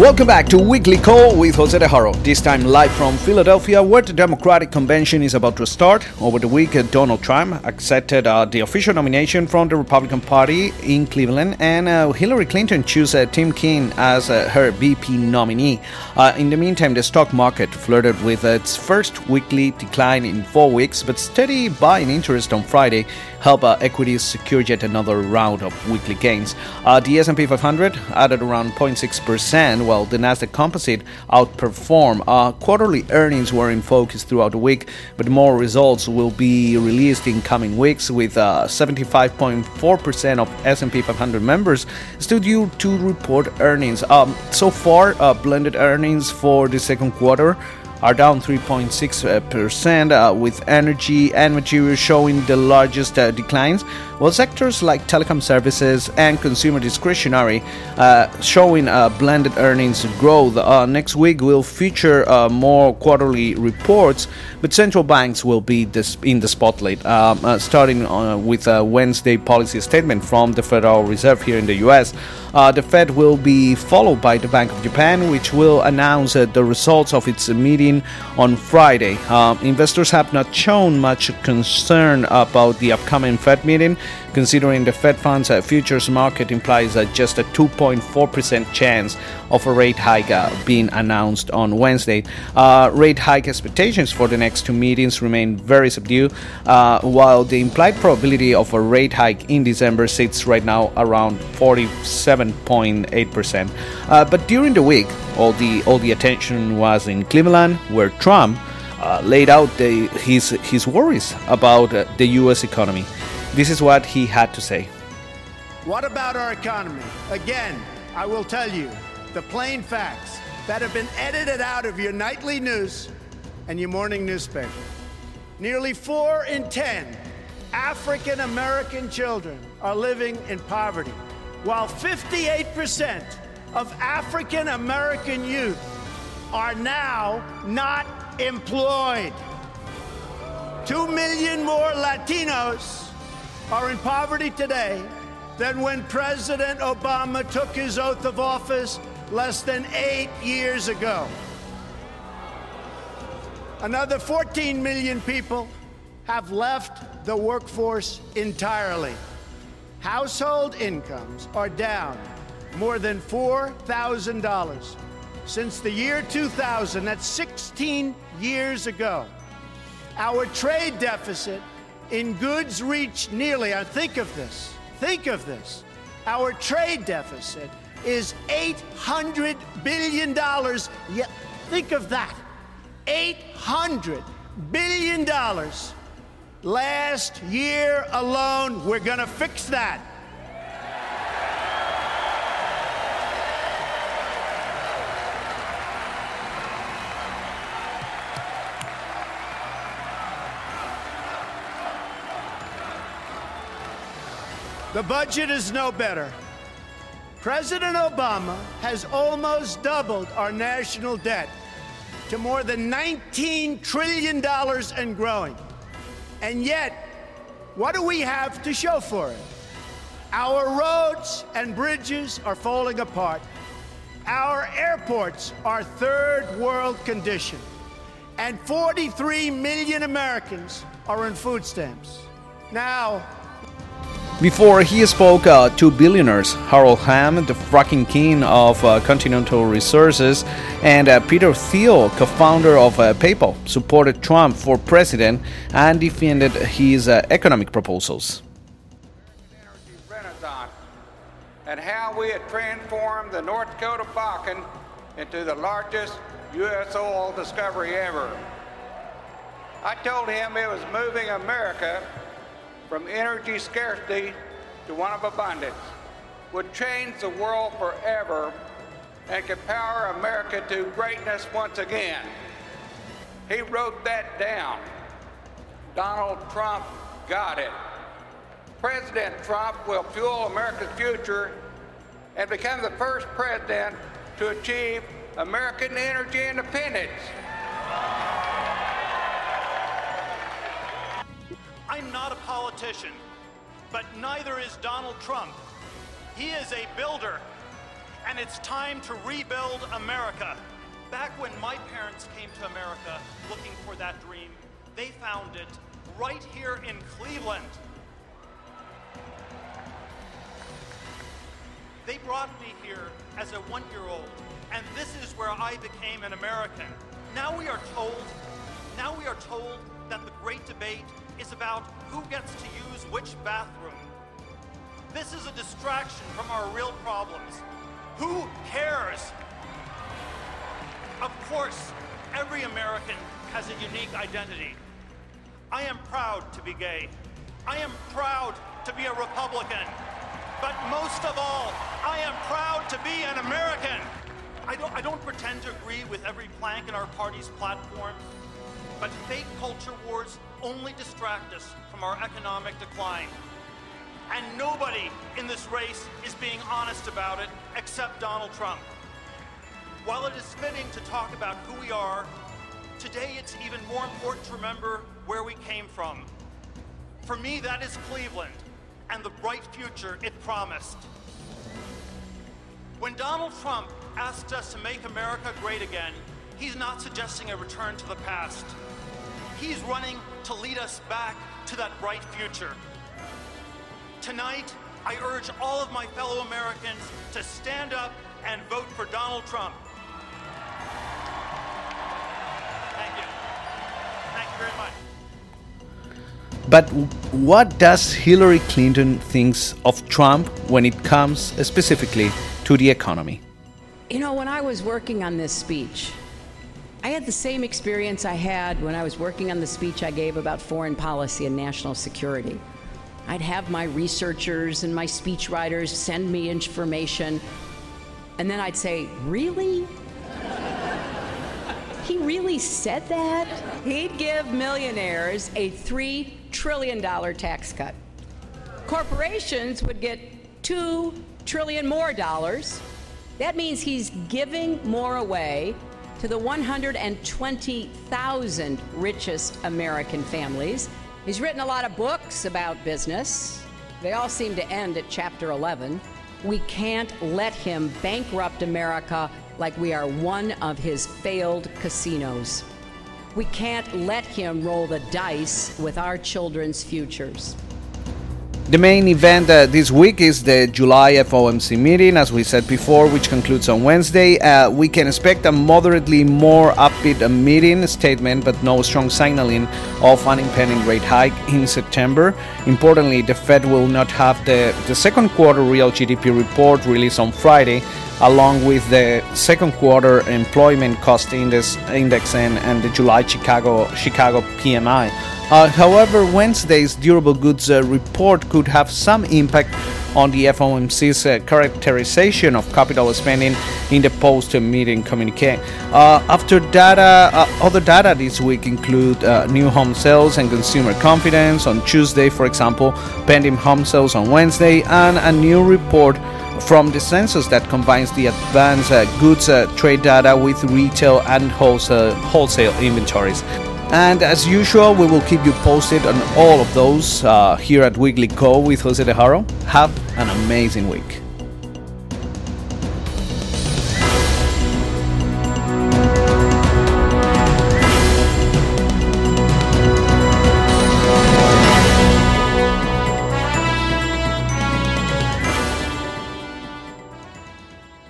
Welcome back to Weekly Call with Jose De Haro. This time live from Philadelphia, where the Democratic Convention is about to start. Over the week, uh, Donald Trump accepted uh, the official nomination from the Republican Party in Cleveland, and uh, Hillary Clinton chose uh, Tim Kaine as uh, her VP nominee. Uh, in the meantime, the stock market flirted with its first weekly decline in four weeks, but steady buying interest on Friday helped equities secure yet another round of weekly gains. the S&P 500 added around 0.6 well, the Nasdaq Composite outperformed. Uh, quarterly earnings were in focus throughout the week, but more results will be released in coming weeks. With 75.4% uh, of S&P 500 members still due to report earnings. Um, so far, uh, blended earnings for the second quarter are down 3.6%, uh, with energy and materials showing the largest uh, declines, while sectors like telecom services and consumer discretionary uh, showing uh, blended earnings growth. Uh, next week will feature uh, more quarterly reports, but central banks will be in the spotlight, um, starting with a Wednesday policy statement from the Federal Reserve here in the U.S. the Fed will be followed by the Bank of Japan, which will announce the results of its meeting on Friday. Uh, investors have not shown much concern about the upcoming Fed meeting, considering the Fed funds futures market implies uh, just a 2.4% chance of a rate hike uh, being announced on Wednesday. Uh, rate hike expectations for the next two meetings remain very subdued, uh, while the implied probability of a rate hike in December sits right now around 47.8%. Uh, but during the week, all the all the attention was in Cleveland, where Trump uh, laid out the, his his worries about uh, the U.S. economy. This is what he had to say. What about our economy? Again, I will tell you the plain facts that have been edited out of your nightly news and your morning newspaper. Nearly four in ten African American children are living in poverty, while 58 percent of African American youth are now not employed. Two million more Latinos are in poverty today than when President Obama took his oath of office less than eight years ago. Another 14 million people have left the workforce entirely. Household incomes are down more than $4,000 since the year 2000. That's 16 years ago. Our trade deficit in goods reach nearly, I think of this, think of this. Our trade deficit is $800 billion. Yeah, think of that. $800 billion. Last year alone, we're going to fix that. The budget is no better. President Obama has almost doubled our national debt to more than $19 trillion and growing. And yet, what do we have to show for it? Our roads and bridges are falling apart. Our airports are third world condition. And 43 million Americans are on food stamps. Now, before he spoke uh, to billionaires Harold Hamm, the fracking king of uh, Continental Resources, and uh, Peter Thiel, co founder of uh, PayPal, supported Trump for president and defended his uh, economic proposals. And how we had transformed the North Dakota Bakken into the largest U.S. oil discovery ever. I told him it was moving America from energy scarcity to one of abundance would change the world forever and could power America to greatness once again. He wrote that down. Donald Trump got it. President Trump will fuel America's future and become the first president to achieve American energy independence. Politician, but neither is Donald Trump. He is a builder. and it's time to rebuild America. Back when my parents came to America looking for that dream, they found it right here in Cleveland. They brought me here as a one year old, and this is where I became an American. Now we are told, now we are told that the great debate is about who gets to use which bathroom. This is a distraction from our real problems. Who cares? Of course, every American has a unique identity. I am proud to be gay. I am proud to be a Republican. But most of all, I am proud to be an American. I don't, I don't pretend to agree with every plank in our party's platform, but fake culture wars only distract us from our economic decline. And nobody in this race is being honest about it except Donald Trump. While it is fitting to talk about who we are, today it's even more important to remember where we came from. For me, that is Cleveland and the bright future it promised. When Donald Trump asked us to make America great again, he's not suggesting a return to the past. He's running to lead us back to that bright future. Tonight, I urge all of my fellow Americans to stand up and vote for Donald Trump. Thank you. Thank you very much. But what does Hillary Clinton thinks of Trump when it comes specifically to the economy? You know, when I was working on this speech, I had the same experience I had when I was working on the speech I gave about foreign policy and national security. I'd have my researchers and my speechwriters send me information, and then I'd say, Really? he really said that? He'd give millionaires a $3 trillion tax cut. Corporations would get 2 trillion more dollars. That means he's giving more away to the 120,000 richest American families. He's written a lot of books about business. They all seem to end at chapter 11. We can't let him bankrupt America like we are one of his failed casinos. We can't let him roll the dice with our children's futures. The main event uh, this week is the July FOMC meeting, as we said before, which concludes on Wednesday. Uh, we can expect a moderately more upbeat meeting statement, but no strong signaling of an impending rate hike in September. Importantly, the Fed will not have the, the second quarter real GDP report released on Friday, along with the second quarter employment cost index, index and, and the July Chicago Chicago PMI. Uh, however, Wednesday's durable goods uh, report could have some impact on the FOMC's uh, characterization of capital spending in the post-meeting communique. Uh, after data, uh, other data this week include uh, new home sales and consumer confidence on Tuesday, for example, pending home sales on Wednesday, and a new report from the census that combines the advanced goods trade data with retail and wholesale, wholesale inventories. And as usual, we will keep you posted on all of those uh, here at Weekly Call with Jose De Haro. Have an amazing week.